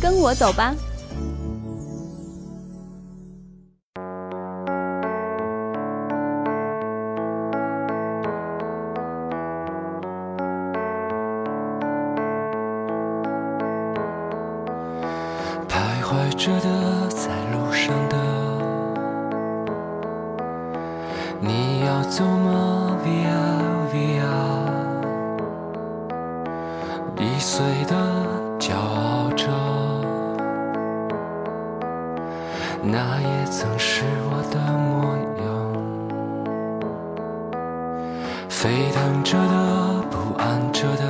跟我走吧。徘徊着的，在路上的，你要走吗？Via Via，易碎的，曾是我的模样。沸腾着的，不安着的，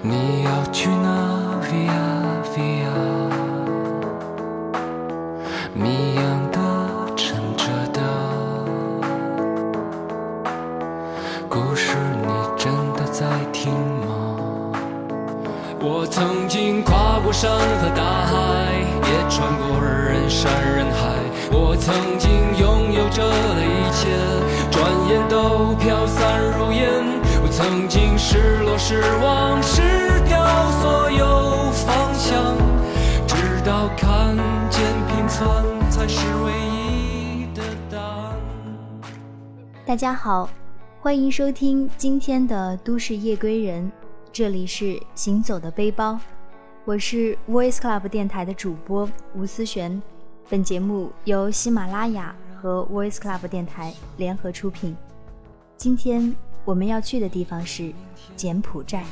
你直到看见平凡才是唯一的答案。大家好，欢迎收听今天的都市夜归人，这里是行走的背包，我是 Voice Club 电台的主播吴思璇。本节目由喜马拉雅和 Voice Club 电台联合出品。今天我们要去的地方是柬埔寨。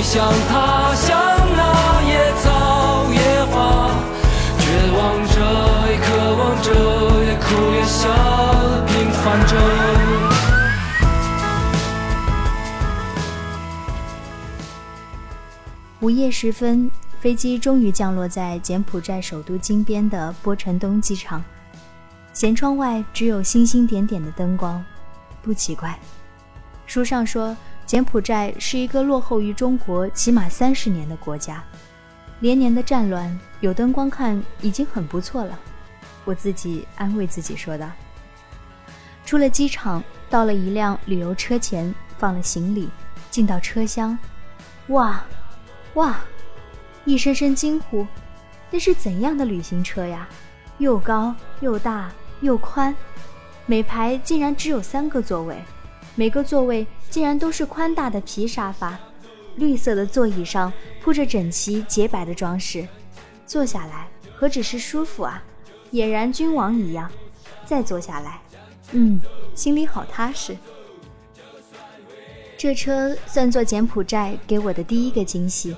你，像他，像那野草野花，绝望着，也渴望着，也哭也笑，平凡着。午夜时分。飞机终于降落在柬埔寨首都金边的波城东机场，舷窗外只有星星点点的灯光，不奇怪。书上说，柬埔寨是一个落后于中国起码三十年的国家，连年的战乱，有灯光看已经很不错了。我自己安慰自己说道。出了机场，到了一辆旅游车前，放了行李，进到车厢，哇，哇！一声声惊呼：“那是怎样的旅行车呀？又高又大又宽，每排竟然只有三个座位，每个座位竟然都是宽大的皮沙发，绿色的座椅上铺着整齐洁白的装饰，坐下来何止是舒服啊，俨然君王一样。再坐下来，嗯，心里好踏实。这车算作柬埔寨给我的第一个惊喜。”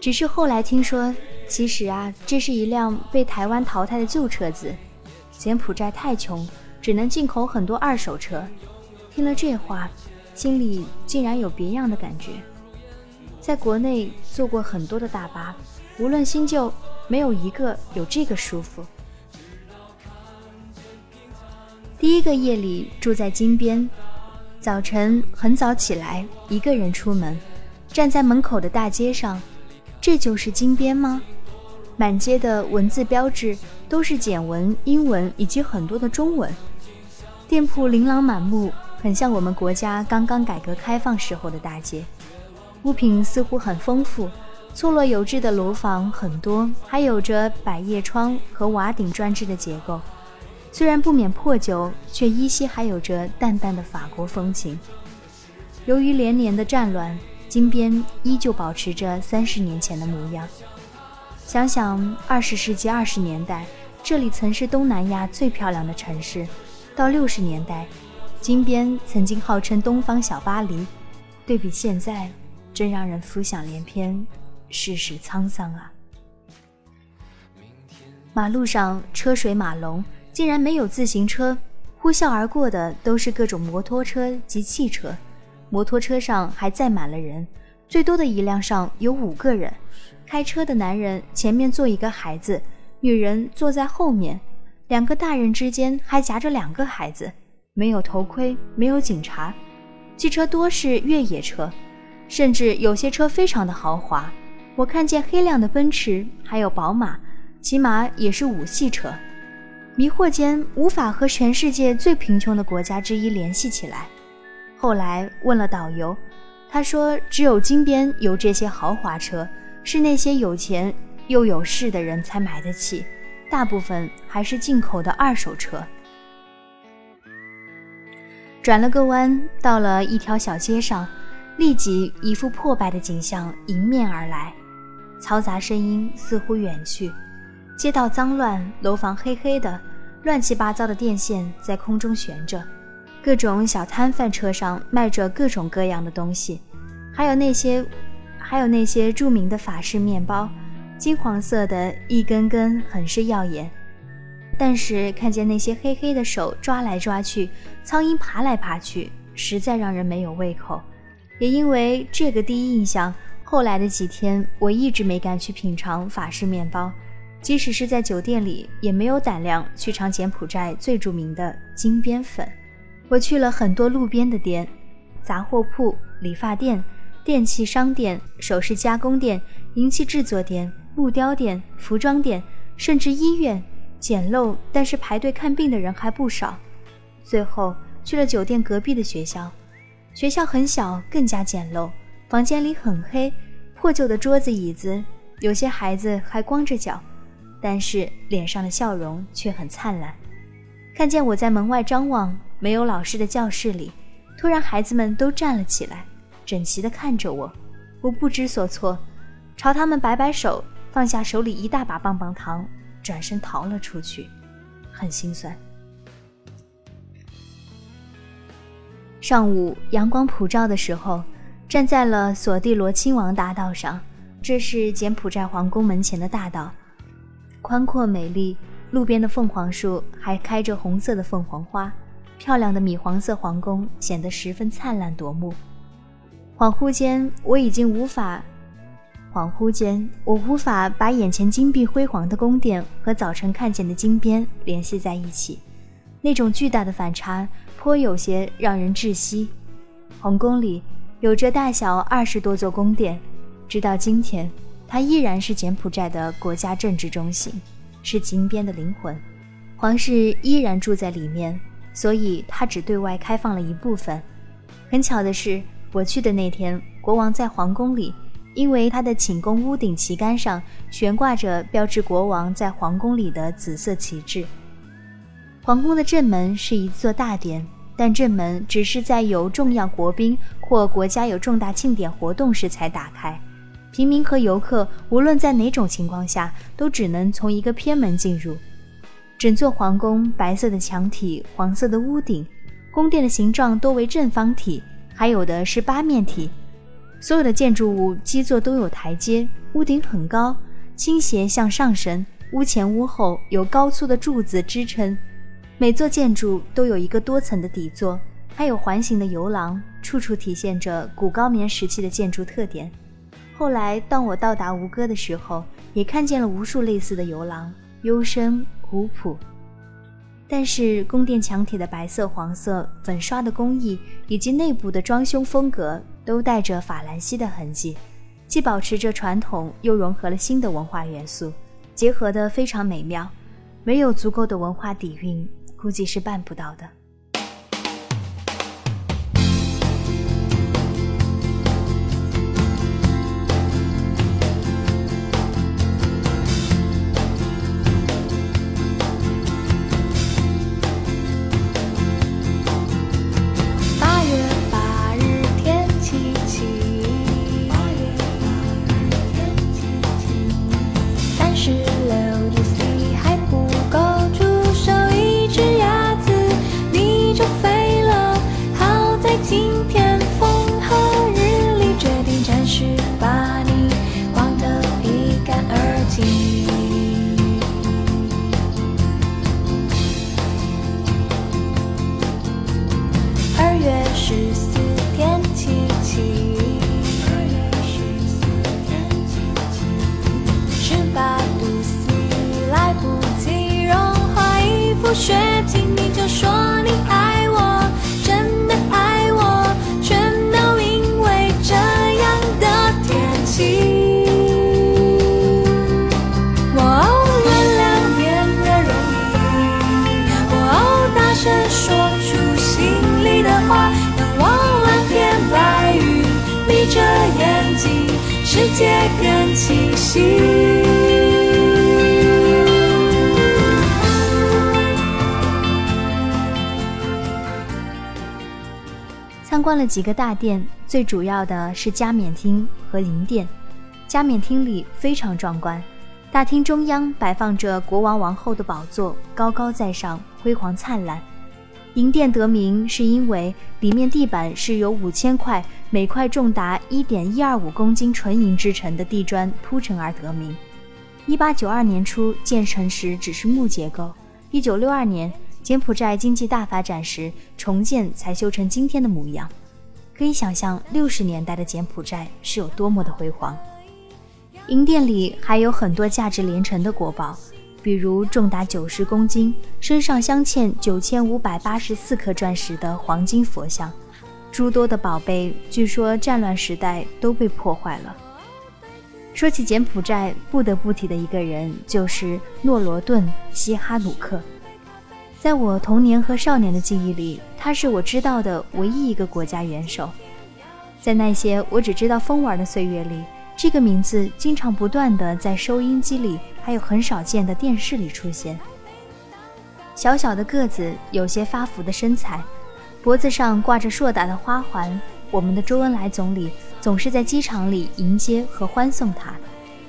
只是后来听说，其实啊，这是一辆被台湾淘汰的旧车子。柬埔寨太穷，只能进口很多二手车。听了这话，心里竟然有别样的感觉。在国内坐过很多的大巴，无论新旧，没有一个有这个舒服。第一个夜里住在金边，早晨很早起来，一个人出门，站在门口的大街上。这就是金边吗？满街的文字标志都是简文、英文以及很多的中文，店铺琳琅满目，很像我们国家刚刚改革开放时候的大街。物品似乎很丰富，错落有致的楼房很多，还有着百叶窗和瓦顶砖制的结构。虽然不免破旧，却依稀还有着淡淡的法国风情。由于连年的战乱，金边依旧保持着三十年前的模样。想想二十世纪二十年代，这里曾是东南亚最漂亮的城市；到六十年代，金边曾经号称“东方小巴黎”。对比现在，真让人浮想联翩，世事沧桑啊！马路上车水马龙，竟然没有自行车，呼啸而过的都是各种摩托车及汽车。摩托车上还载满了人，最多的一辆上有五个人。开车的男人前面坐一个孩子，女人坐在后面，两个大人之间还夹着两个孩子。没有头盔，没有警察。汽车多是越野车，甚至有些车非常的豪华。我看见黑亮的奔驰，还有宝马，起码也是五系车。迷惑间无法和全世界最贫穷的国家之一联系起来。后来问了导游，他说只有金边有这些豪华车。是那些有钱又有势的人才买得起，大部分还是进口的二手车。转了个弯，到了一条小街上，立即一副破败的景象迎面而来，嘈杂声音似乎远去，街道脏乱，楼房黑黑的，乱七八糟的电线在空中悬着，各种小摊贩车上卖着各种各样的东西，还有那些。还有那些著名的法式面包，金黄色的，一根根很是耀眼。但是看见那些黑黑的手抓来抓去，苍蝇爬来爬去，实在让人没有胃口。也因为这个第一印象，后来的几天我一直没敢去品尝法式面包，即使是在酒店里，也没有胆量去尝柬埔寨最著名的金边粉。我去了很多路边的店，杂货铺、理发店。电器商店、首饰加工店、银器制作店、木雕店、服装店，甚至医院，简陋，但是排队看病的人还不少。最后去了酒店隔壁的学校，学校很小，更加简陋，房间里很黑，破旧的桌子椅子，有些孩子还光着脚，但是脸上的笑容却很灿烂。看见我在门外张望，没有老师的教室里，突然孩子们都站了起来。整齐地看着我，我不知所措，朝他们摆摆手，放下手里一大把棒棒糖，转身逃了出去，很心酸。上午阳光普照的时候，站在了索蒂罗亲王大道上，这是柬埔寨皇宫门前的大道，宽阔美丽，路边的凤凰树还开着红色的凤凰花，漂亮的米黄色皇宫显得十分灿烂夺目。恍惚间，我已经无法；恍惚间，我无法把眼前金碧辉煌的宫殿和早晨看见的金边联系在一起。那种巨大的反差，颇有些让人窒息。皇宫里有着大小二十多座宫殿，直到今天，它依然是柬埔寨的国家政治中心，是金边的灵魂。皇室依然住在里面，所以它只对外开放了一部分。很巧的是。我去的那天，国王在皇宫里，因为他的寝宫屋顶旗杆上悬挂着标志国王在皇宫里的紫色旗帜。皇宫的正门是一座大殿，但正门只是在有重要国宾或国家有重大庆典活动时才打开。平民和游客无论在哪种情况下，都只能从一个偏门进入。整座皇宫白色的墙体，黄色的屋顶，宫殿的形状多为正方体。还有的是八面体，所有的建筑物基座都有台阶，屋顶很高，倾斜向上升。屋前屋后有高粗的柱子支撑，每座建筑都有一个多层的底座，还有环形的游廊，处处体现着古高棉时期的建筑特点。后来，当我到达吴哥的时候，也看见了无数类似的游廊，幽深古朴。但是宫殿墙体的白色、黄色粉刷的工艺，以及内部的装修风格，都带着法兰西的痕迹，既保持着传统，又融合了新的文化元素，结合得非常美妙，没有足够的文化底蕴，估计是办不到的。世界更清晰。参观了几个大殿，最主要的是加冕厅和灵殿。加冕厅里非常壮观，大厅中央摆放着国王王后的宝座，高高在上，辉煌灿烂。银殿得名是因为里面地板是由五千块，每块重达一点一二五公斤纯银制成的地砖铺成而得名。一八九二年初建成时只是木结构，一九六二年。柬埔寨经济大发展时，重建才修成今天的模样。可以想象六十年代的柬埔寨是有多么的辉煌。银殿里还有很多价值连城的国宝，比如重达九十公斤、身上镶嵌九千五百八十四颗钻石的黄金佛像，诸多的宝贝，据说战乱时代都被破坏了。说起柬埔寨，不得不提的一个人就是诺罗顿·西哈努克。在我童年和少年的记忆里，他是我知道的唯一一个国家元首。在那些我只知道疯玩的岁月里，这个名字经常不断的在收音机里，还有很少见的电视里出现。小小的个子，有些发福的身材，脖子上挂着硕大的花环。我们的周恩来总理总是在机场里迎接和欢送他，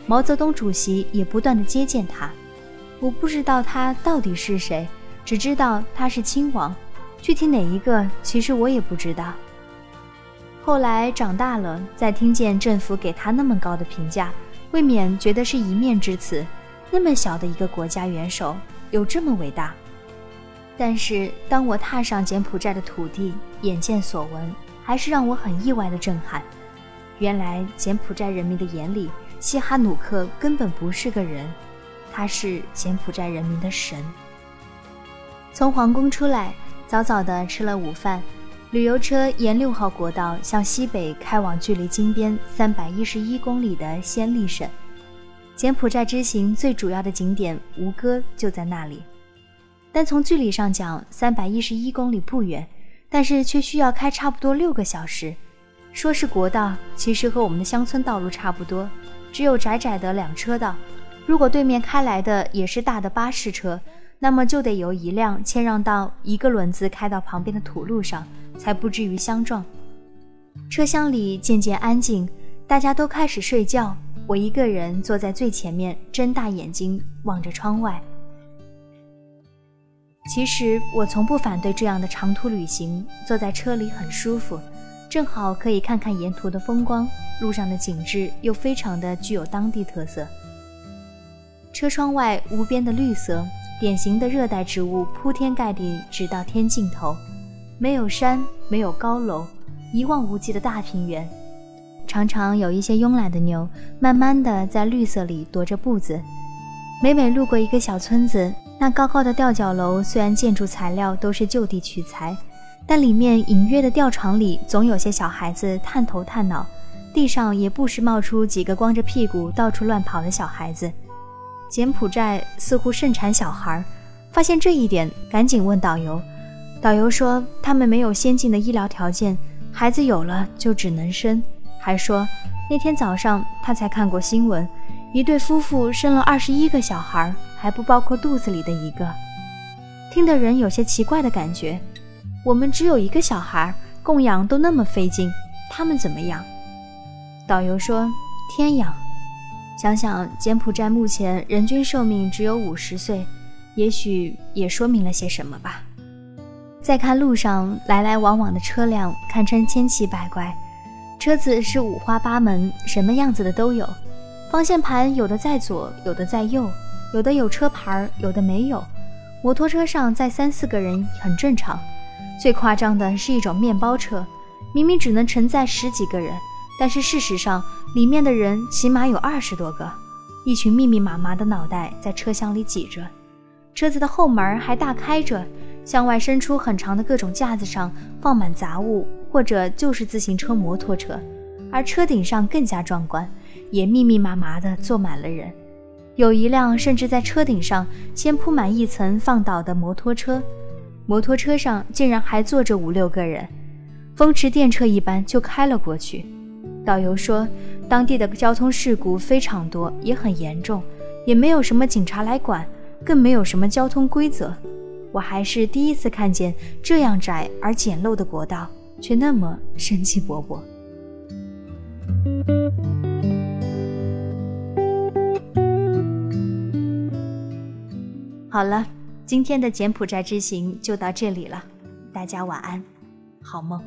毛泽东主席也不断的接见他。我不知道他到底是谁。只知道他是亲王，具体哪一个，其实我也不知道。后来长大了，再听见政府给他那么高的评价，未免觉得是一面之词。那么小的一个国家元首，有这么伟大？但是当我踏上柬埔寨的土地，眼见所闻，还是让我很意外的震撼。原来柬埔寨人民的眼里，西哈努克根本不是个人，他是柬埔寨人民的神。从皇宫出来，早早的吃了午饭，旅游车沿六号国道向西北开往距离金边三百一十一公里的暹粒省。柬埔寨之行最主要的景点吴哥就在那里，但从距离上讲，三百一十一公里不远，但是却需要开差不多六个小时。说是国道，其实和我们的乡村道路差不多，只有窄窄的两车道。如果对面开来的也是大的巴士车。那么就得由一辆谦让到一个轮子开到旁边的土路上，才不至于相撞。车厢里渐渐安静，大家都开始睡觉。我一个人坐在最前面，睁大眼睛望着窗外。其实我从不反对这样的长途旅行，坐在车里很舒服，正好可以看看沿途的风光，路上的景致又非常的具有当地特色。车窗外无边的绿色。典型的热带植物铺天盖地，直到天尽头，没有山，没有高楼，一望无际的大平原。常常有一些慵懒的牛，慢慢的在绿色里踱着步子。每每路过一个小村子，那高高的吊脚楼虽然建筑材料都是就地取材，但里面隐约的吊床里总有些小孩子探头探脑，地上也不时冒出几个光着屁股到处乱跑的小孩子。柬埔寨似乎盛产小孩，发现这一点，赶紧问导游。导游说他们没有先进的医疗条件，孩子有了就只能生。还说那天早上他才看过新闻，一对夫妇生了二十一个小孩，还不包括肚子里的一个。听的人有些奇怪的感觉。我们只有一个小孩，供养都那么费劲，他们怎么养？导游说天养。想想柬埔寨目前人均寿命只有五十岁，也许也说明了些什么吧。再看路上来来往往的车辆，堪称千奇百怪，车子是五花八门，什么样子的都有。方向盘有的在左，有的在右，有的有车牌，有的没有。摩托车上载三四个人很正常，最夸张的是一种面包车，明明只能承载十几个人。但是事实上，里面的人起码有二十多个，一群密密麻麻的脑袋在车厢里挤着，车子的后门还大开着，向外伸出很长的各种架子上放满杂物，或者就是自行车、摩托车，而车顶上更加壮观，也密密麻麻的坐满了人，有一辆甚至在车顶上先铺满一层放倒的摩托车，摩托车上竟然还坐着五六个人，风驰电掣一般就开了过去。导游说，当地的交通事故非常多，也很严重，也没有什么警察来管，更没有什么交通规则。我还是第一次看见这样窄而简陋的国道，却那么生机勃勃。好了今天的柬埔寨之行就到这里了大家晚安好梦。